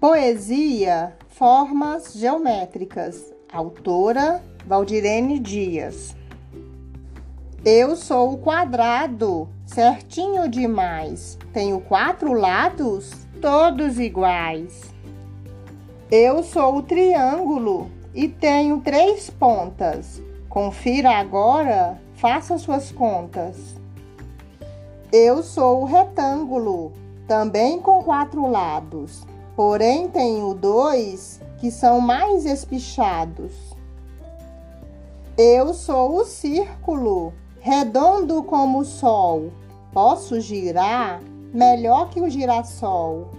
Poesia Formas Geométricas. Autora Valdirene Dias. Eu sou o quadrado, certinho demais. Tenho quatro lados, todos iguais. Eu sou o triângulo e tenho três pontas. Confira agora, faça suas contas. Eu sou o retângulo, também com quatro lados porém tenho dois que são mais espichados. Eu sou o círculo, redondo como o sol. Posso girar melhor que o girassol.